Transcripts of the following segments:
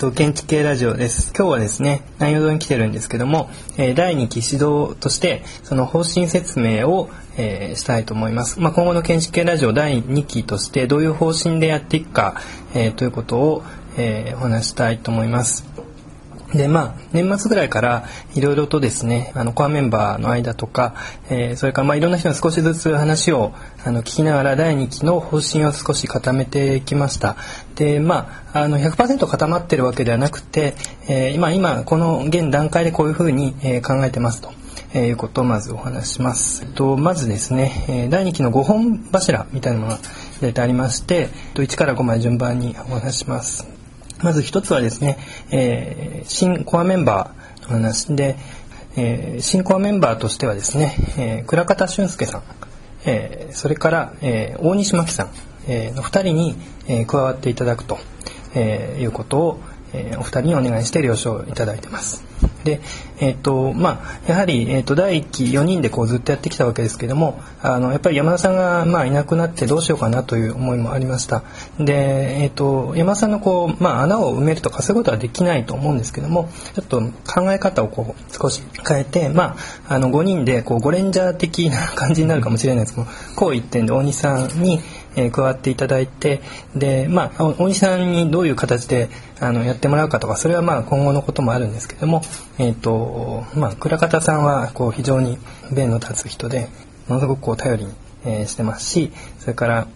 と、建築系ラジオです。今日はですね、南陽堂に来てるんですけども、えー第2期指導として、その方針説明を、えーしたいと思います。まあ、今後の建築系ラジオ第2期として、どういう方針でやっていくか、えーということを、えお話したいと思います。で、まあ、年末ぐらいから、いろいろとですね、あの、コアメンバーの間とか、えーそれから、まあ、いろんな人に少しずつ話を、あの、聞きながら、第2期の方針を少し固めてきました。で、まあ、あの、100%固まってるわけではなくて、えー今、今、この現段階でこういうふうに、え考えてますと。えーいうことをまずお話します。と、まずですね、え第2期の5本柱みたいなものが出てありまして、と1から5まで順番にお話します。まず一つはですね、えー新コアメンバーの話で、えー新コアメンバーとしてはですね、えー倉方俊介さん、えーそれから、えー大西真紀さん、えーの2人に、えー加わっていただくと、えーいうことを、えーお二人にお願いして了承いただいてます。で、えっ、と、まあ、やはり、えっ、と、第1期4人でこうずっとやってきたわけですけども、あの、やっぱり山田さんが、まあ、いなくなってどうしようかなという思いもありました。で、えっ、と、山田さんのこう、まあ、穴を埋めるとかそういうことはできないと思うんですけども、ちょっと考え方をこう、少し変えて、まあ、あの、5人で、こう、ゴレンジャー的な感じになるかもしれないですけども、こう一点で大西さんに、え加わっていただいてで、まあ、大西さんにどういう形であのやってもらうかとかそれはまあ今後のこともあるんですけども、えーとまあ、倉方さんはこう非常に弁の立つ人でものすごくこう頼りに、えしてますしそれから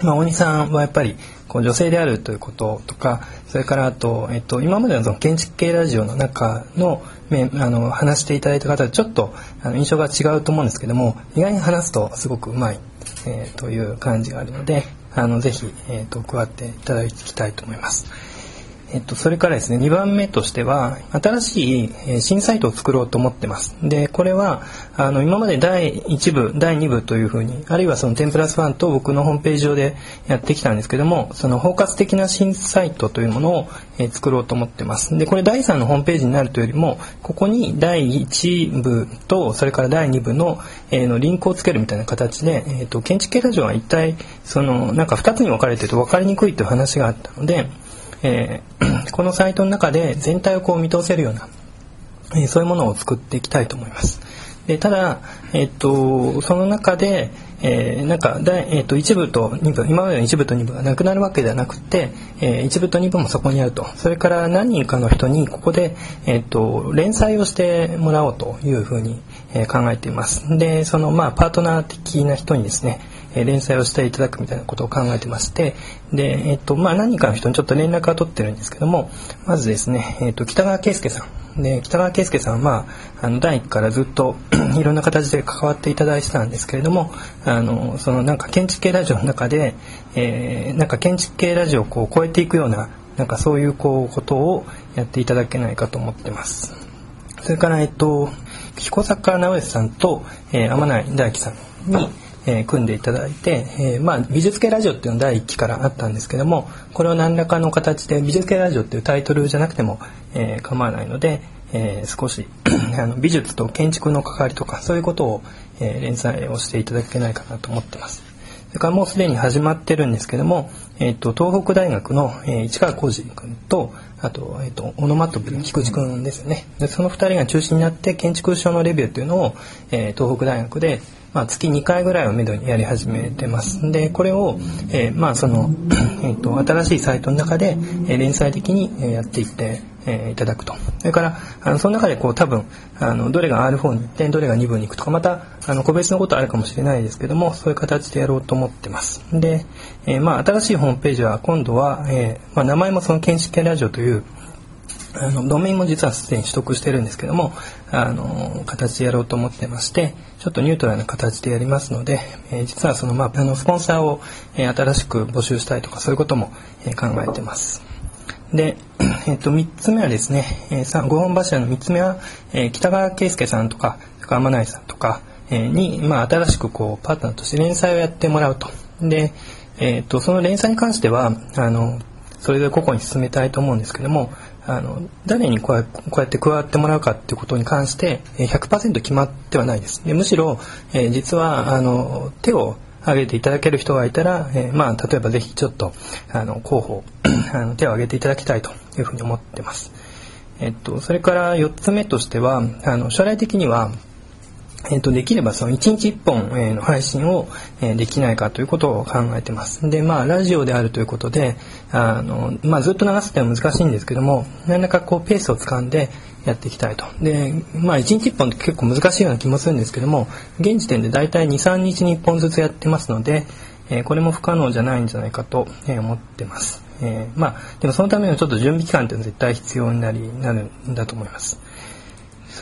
まあ、大西さんはやっぱりこう女性であるということとかそれからあと、えっと、今までのその建築系ラジオの中のめあの話していただいた方はちょっとあの印象が違うと思うんですけども意外に話すとすごくうまい、えーという感じがあるのであのぜひ、えー、と加わっていただきたいと思います。えっと、それからですね、2番目としては、新しい新サイトを作ろうと思ってます。で、これは、あの、今まで第1部、第2部というふうに、あるいはその10プラス1と僕のホームページ上でやってきたんですけども、その包括的な新サイトというものを、え作ろうと思ってます。で、これ第3のホームページになるというよりも、ここに第1部と、それから第2部の、えーのリンクをつけるみたいな形で、えっ、と、建築系ラジオは一体、その、なんか2つに分かれてると分かりにくいという話があったので、えー このサイトの中で全体をこう見通せるような、えーそういうものを作っていきたいと思います。でただ、えっとその中で、えーなんか第、えっと1部と2部今までの1部と2部がなくなるわけではなくて、え1部と2部もそこにあるとそれから何人かの人にここで、えっと連載をしてもらおうというふうに、えー考えています。でその、まあ、パートナー的な人にですねえ連載をしていただくみたいなことを考えてましてで、えっとまあ、何人かの人にちょっと連絡は取ってるんですけどもまずですね、えっと北川圭介さんで北川圭介さんはあの第1からずっと いろんな形で関わっていただいてたんですけれどもあのそのなんか建築系ラジオの中で、えーなんか建築系ラジオをこう超えていくようななんかそういうこうことをやっていただけないかと思ってます。それから、えっと、彦坂直康さんと、えー、天内大樹さんに、えー組んでいただいて、えーまあ、美術系ラジオっていうのは第1期からあったんですけども、これを何らかの形で美術系ラジオっていうタイトルじゃなくても、えー構わないので、えー少し あの美術と建築の関わりとか、そういうことを、えー連載をしていただけないかなと思ってます。それからもうすでに始まってるんですけども、えっと東北大学の、えー市川浩二君とあと,、えっとオノマトペ菊池君ですよねでその2人が中心になって建築書のレビューというのを、えー東北大学で、まあ、月2回ぐらいをめどにやり始めてます。でこれを、えーまあその えっと新しいサイトの中で、え連載的にやっていってえーいただくと。それからあのその中でこう多分あのどれが R4 に行ってどれが2部に行くとかまたあの個別のことあるかもしれないですけどもそういう形でやろうと思ってます。で、えーまあ、新しいホームページは今度は、えーまあ、名前もその建築系ラジオというあのドメインも実はすでに取得してるんですけどもあの形でやろうと思ってましてちょっとニュートラルな形でやりますので、えー実はその、まあ、あのスポンサーを、えー新しく募集したいとかそういうことも、えー考えてます。で、えっと、3つ目はですね、えー、5本柱の3つ目は、えー北川圭介さんとか、それから天内さんとか、えーに、まあ、新しくこう、パートナーとして連載をやってもらうと。で、えっと、その連載に関しては、あの、それぞれ個々に進めたいと思うんですけども、あの、誰にこうやって加わってもらうかっていうことに関して、100%決まってはないです。でむしろ、えー実は、あの、手を挙げていただける人がいたら、えー、まあ例えばぜひちょっとあの候補 あの手を挙げていただきたいというふうに思ってます。えっと、それから4つ目としてはあの将来的にはえっ、と、できればその1日1本、えー、の配信を、えー、できないかということを考えてます。で、まあ、ラジオであるということで、あの、まあ、ずっと流すってのは難しいんですけども、何らかこう、ペースをつかんでやっていきたいと。で、まあ、1日1本って結構難しいような気もするんですけども、現時点で大体2、3日に1本ずつやってますので、えー、これも不可能じゃないんじゃないかと、思ってます。えまあ、でもそのためのちょっと準備期間っていうのは絶対必要になり、なるんだと思います。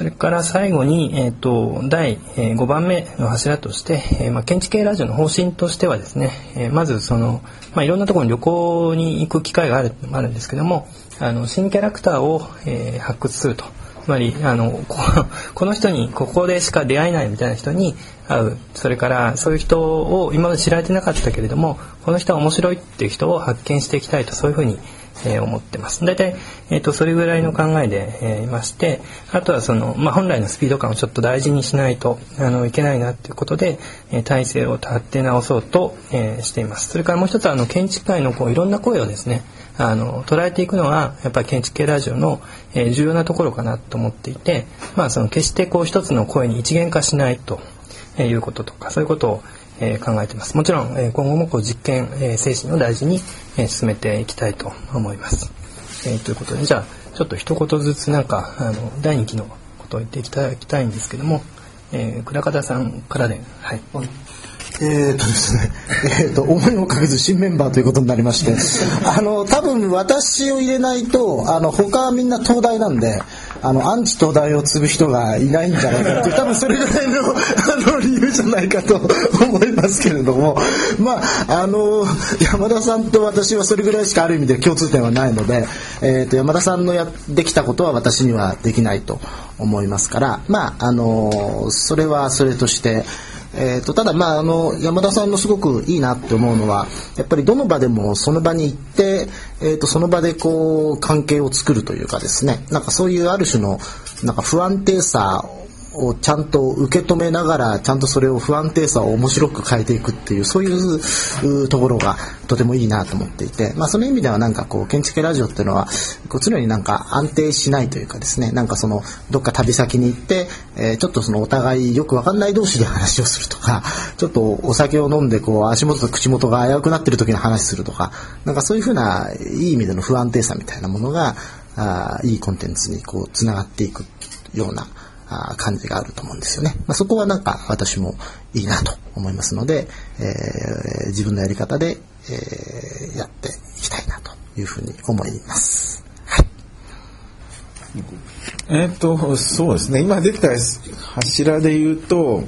それから最後に、えーと、第5番目の柱として、えー、まあ、建築系ラジオの方針としてはですね、えー、まずその、まあ、いろんなところに旅行に行く機会があるあるんですけどもあの新キャラクターを、えー、発掘すると。つまりあのこ この人にここでしか出会えないみたいな人に会う。それからそういう人を今まで知られてなかったけれどもこの人は面白いっていう人を発見していきたいと。そういうふうにえ、思ってます。大体、え、ー、と、それぐらいの考えで、えー、いまして、あとはその、まあ、本来のスピード感をちょっと大事にしないと、あの、いけないなっていうことで、え体制を立て直そうと、えしています。それからもう一つ、あの、建築界のこう、いろんな声をですね、あの、捉えていくのは、やっぱり建築系ラジオの、え重要なところかなと思っていて、まあ、その、決してこう、一つの声に一元化しないと、いうこととか、そういうことを、え考えています。もちろん、え今後もこう実験、え精神を大事に、え進めていきたいと思います。えということで、じゃあ、ちょっと一言ずつなんか、あの、第2期のことを言っていただきたいんですけども、えー、倉方さんからで、はい。えー、とですね、えー、と、思いもかけず新メンバーということになりまして、あの、多分私を入れないと、あの、他はみんな東大なんで、あの、アンチ東大を継ぐ人がいないんじゃないかっていう、多分それぐらいの、あの、理由じゃないかと思いますけれども、まあ、あの、山田さんと私はそれぐらいしかある意味で共通点はないので、えー、と、山田さんのやできたことは私にはできないと思いますから、まあ、あの、それはそれとして、えーと、ただ、まあ、あの山田さんのすごくいいなって思うのはやっぱりどの場でもその場に行って、えーと、その場でこう関係を作るというかですねなんかそういうある種のなんか不安定さをちゃんと受け止めながらちゃんとそれを不安定さを面白く変えていくっていうそういうところがとてもいいなと思っていて、まあ、その意味ではなんかこう建築ラジオっていうのはこう常になんか安定しないというかですねなんかそのどっか旅先に行って、えー、ちょっとそのお互いよくわかんない同士で話をするとか ちょっとお酒を飲んでこう足元と口元が危うくなってる時に話するとかなんかそういうふうないい意味での不安定さみたいなものがあいいコンテンツにこうつながっていくような感じがあると思うんですよね。まあ、そこはなんか私もいいなと思いますので、えー、自分のやり方で、えー、やっていきたいなというふうに思います。はい。えっと、そうですね。今できた柱で言うと、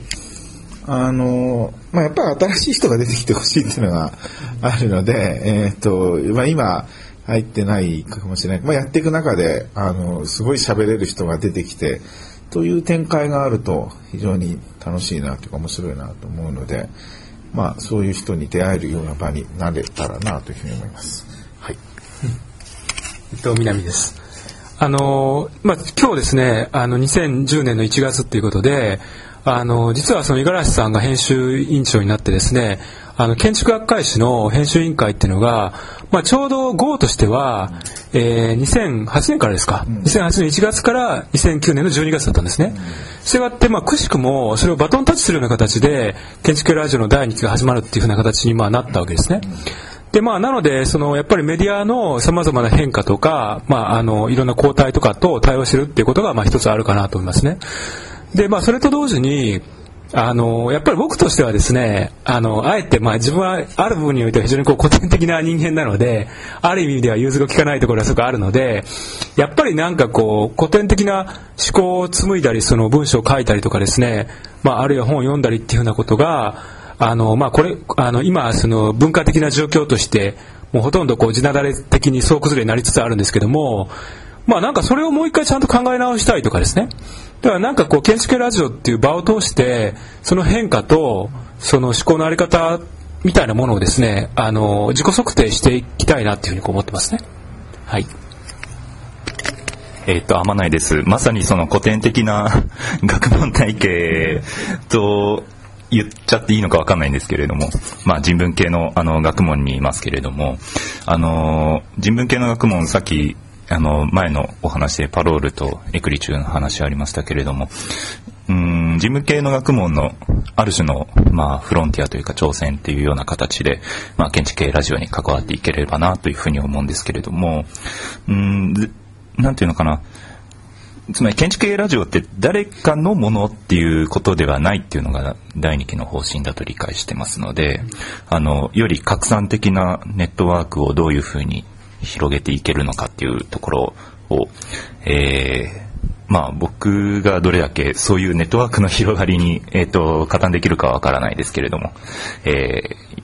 あの、まあ、やっぱり新しい人が出てきてほしいっていうのがあるので、えっと、まあ、今、入ってないかもしれない。まあ、やっていく中で、あの、すごい喋れる人が出てきて、という展開があると非常に楽しいなというか面白いなと思うので、まあ、そういう人に出会えるような場になれたらなというふうに思います。はい。伊藤みなみです。あの、まあ、今日ですね、あの、2010年の1月ということで、あの、実はその五十嵐さんが編集委員長になってですね、あの、建築学会誌の編集委員会っていうのが、まあ、ちょうど号としては、えー、2008年からですか、うん、2008年1月から2009年の12月だったんですね。したがって、まあ、くしくも、それをバトンタッチするような形で、建築ラジオの第2期が始まるっていうふうな形に、まあ、なったわけですね。で、まあ、なので、その、やっぱりメディアの様々な変化とか、まあ、あの、いろんな交代とかと対応してるっていうことが、まあ、一つあるかなと思いますね。で、まあ、それと同時に、あの、やっぱり僕としてはですね、あの、あえて、まあ自分はある部分においては非常にこう古典的な人間なので、ある意味では融通が利かないところがすごくあるので、やっぱりなんかこう、古典的な思考を紡いだり、その文章を書いたりとかですね、まああるいは本を読んだりっていうようなことが、あの、まあこれ、あの、今、その文化的な状況として、もうほとんどこう、地なだれ的に総崩れになりつつあるんですけども、まあなんかそれをもう一回ちゃんと考え直したいとかですね。だからなんかこう建築ラジオっていう場を通してその変化とその思考のあり方みたいなものをですねあの自己測定していきたいなっていうふうに思ってますね。はい。えっ、と、天内です。まさにその古典的な 学問体系と言っちゃっていいのかわかんないんですけれども、まあ人文系のあの学問にいますけれども、あの、人文系の学問、さっき、あの、前のお話でパロールとエクリチューの話ありましたけれども、うん、事務系の学問のある種の、まあ、フロンティアというか挑戦っていうような形で、まあ、建築系ラジオに関わっていければなというふうに思うんですけれども、うん、なんていうのかな、つまり建築系ラジオって誰かのものっていうことではないっていうのが第二期の方針だと理解してますので、あの、より拡散的なネットワークをどういうふうに広げていけるのかっていうところを、えーまあ僕がどれだけそういうネットワークの広がりに、えっ、と、加担できるかはわからないですけれども、えー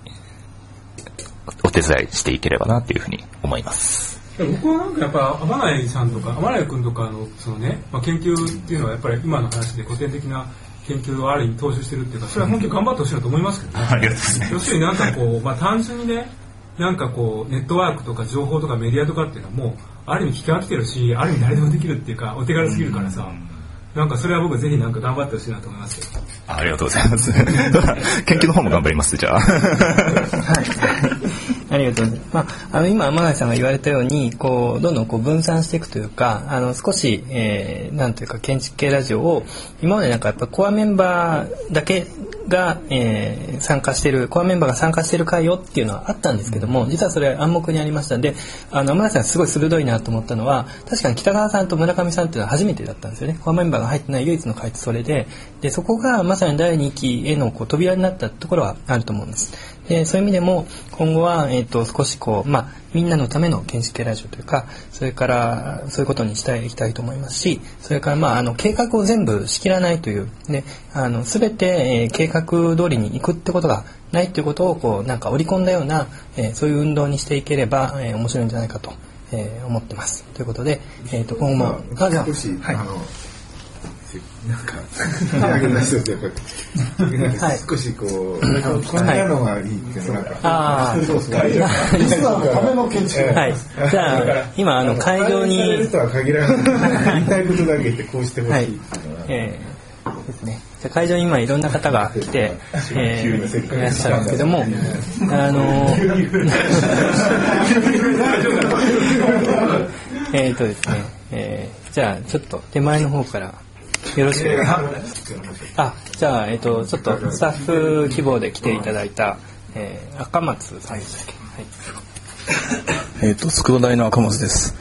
お手伝いしていければなというふうに思います。僕はなんかやっぱ天内さんとか天内君とかのそのね、まあ、研究っていうのはやっぱり今の話で古典的な研究をある意味踏襲してるっていうかそれは本当に頑張ってほしいなと思いますけどね。ありがとうございます。要するになんかこう、まあ、単純にねなんかこうネットワークとか情報とかメディアとかっていうのはもうある意味聞き飽きてるしある意味誰でもできるっていうかお手軽すぎるからさ、なんかそれは僕ぜひなんか頑張ってほしいなと思いますよ。ありがとうございます。研究の方も頑張ります、じゃあ。ありがとうございます。まあ、あの今天内さんが言われたようにこうどんどんこう分散していくというかあの少し、えーなんというか建築系ラジオを今までなんかやっぱコアメンバーだけが、えー参加してるコアメンバーが参加してる会よっていうのはあったんですけども実はそれ暗黙にありました。んであの天内さんすごい鋭いなと思ったのは確かに北川さんと村上さんっていうのは初めてだったんですよね。コアメンバーが入ってない唯一の会ってそれで。でそこがまさに第2期へのこう扉になったところはあると思うんです。でそういう意味でも今後は、えー、と少しこう、まあ、みんなのための建築系ラジオというかそれからそういうことにしたいいきたいと思いますしそれから、まあ、あの計画を全部仕切らないという、ね、あの全て、えー計画通りに行くってことがないということをこうなんか織り込んだような、えーそういう運動にしていければ、えー面白いんじゃないかと、えー思ってます。ということで、えー、と今後もはいなんか、手挙げた人ってやっぱり、はい少しこう、こんなのがいいっていうのなんか、あーそうそう。リスナーのための建築はい、じゃあ今あの会場にされるとは限らない。言いたいことだけ言ってこうしてほしいっていうのは。えーですね。会場に今いろんな方が来て、えーいらっしゃるんですけども、あのーえっとですね、えーじゃあちょっと手前の方からよろしく。あ、じゃあえっ、とちょっとスタッフ希望で来ていただいた、えー赤松さんでしたっけ？はい。えっ、と、筑波大の赤松です。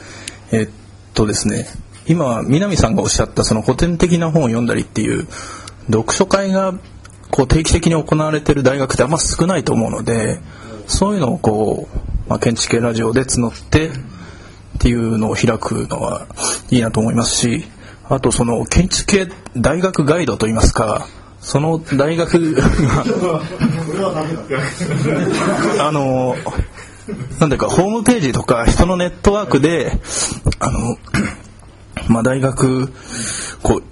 えっとですね、今、南さんがおっしゃったその古典的な本を読んだりっていう読書会がこう定期的に行われている大学ってあんま少ないと思うので、そういうのをこう、まあ、建築系ラジオで募ってっていうのを開くのはいいなと思いますし、あとその建築系大学ガイドといいますか、その大学が あの、なんだかホームページとか人のネットワークで、あの、まあ、大学、こう、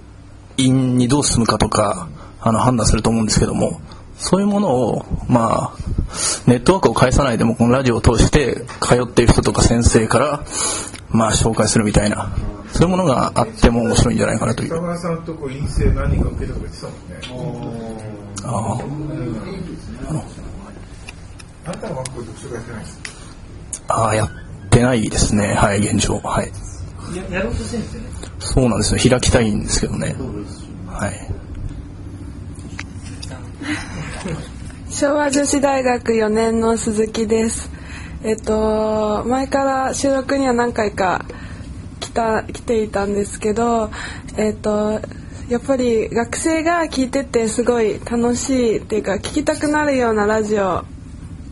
院にどう進むかとか、あの、判断すると思うんですけども、そういうものを、まあ、ネットワークを返さないでも、このラジオを通して、通っている人とか先生から、まあ、紹介するみたいな、そういうものがあっても面白いんじゃないかなという。北川さんとこ陰性何人か受けたとか言ってたもんね。ああんたの学校読書会やってないですあああ、やってないですね。はい、現状。はい。やろうとしてるんですよね。そうなんですよ。開きたいんですけどね。はい。昭和女子大学4年の鈴木です。えっと前から収録には何回か来た来ていたんですけど、えっとやっぱり学生が聞いててすごい楽しいっていうか聞きたくなるようなラジオ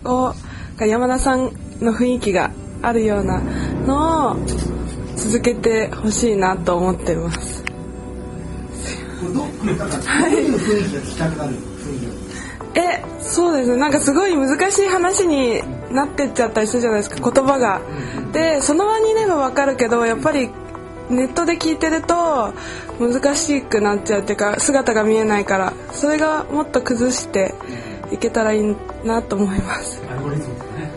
をが山田さんの雰囲気があるようなのを続けてほしいなと思っています。えそうですねなんかすごい難しい話になってっちゃったりするじゃないですか言葉が。でその場にいればわかるけどやっぱりネットで聞いてると難しくなっちゃうっていうか姿が見えないからそれがもっと崩していけたらいいなと思います。アルゴリズムとかね。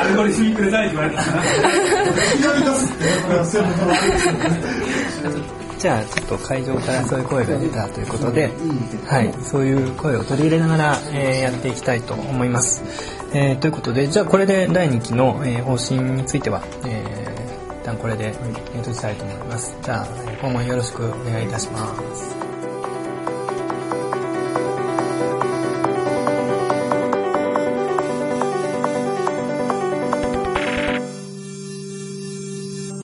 アルゴリズミックデザインって言われた。じゃあちょっと会場からそういう声が出たということで、はい、そういう声を取り入れながら、えーやっていきたいと思います。えーということでじゃあこれで第2期の、えー方針については、えー一旦これで、えー閉じたいと思います。じゃあ今後よろしくお願いいたします。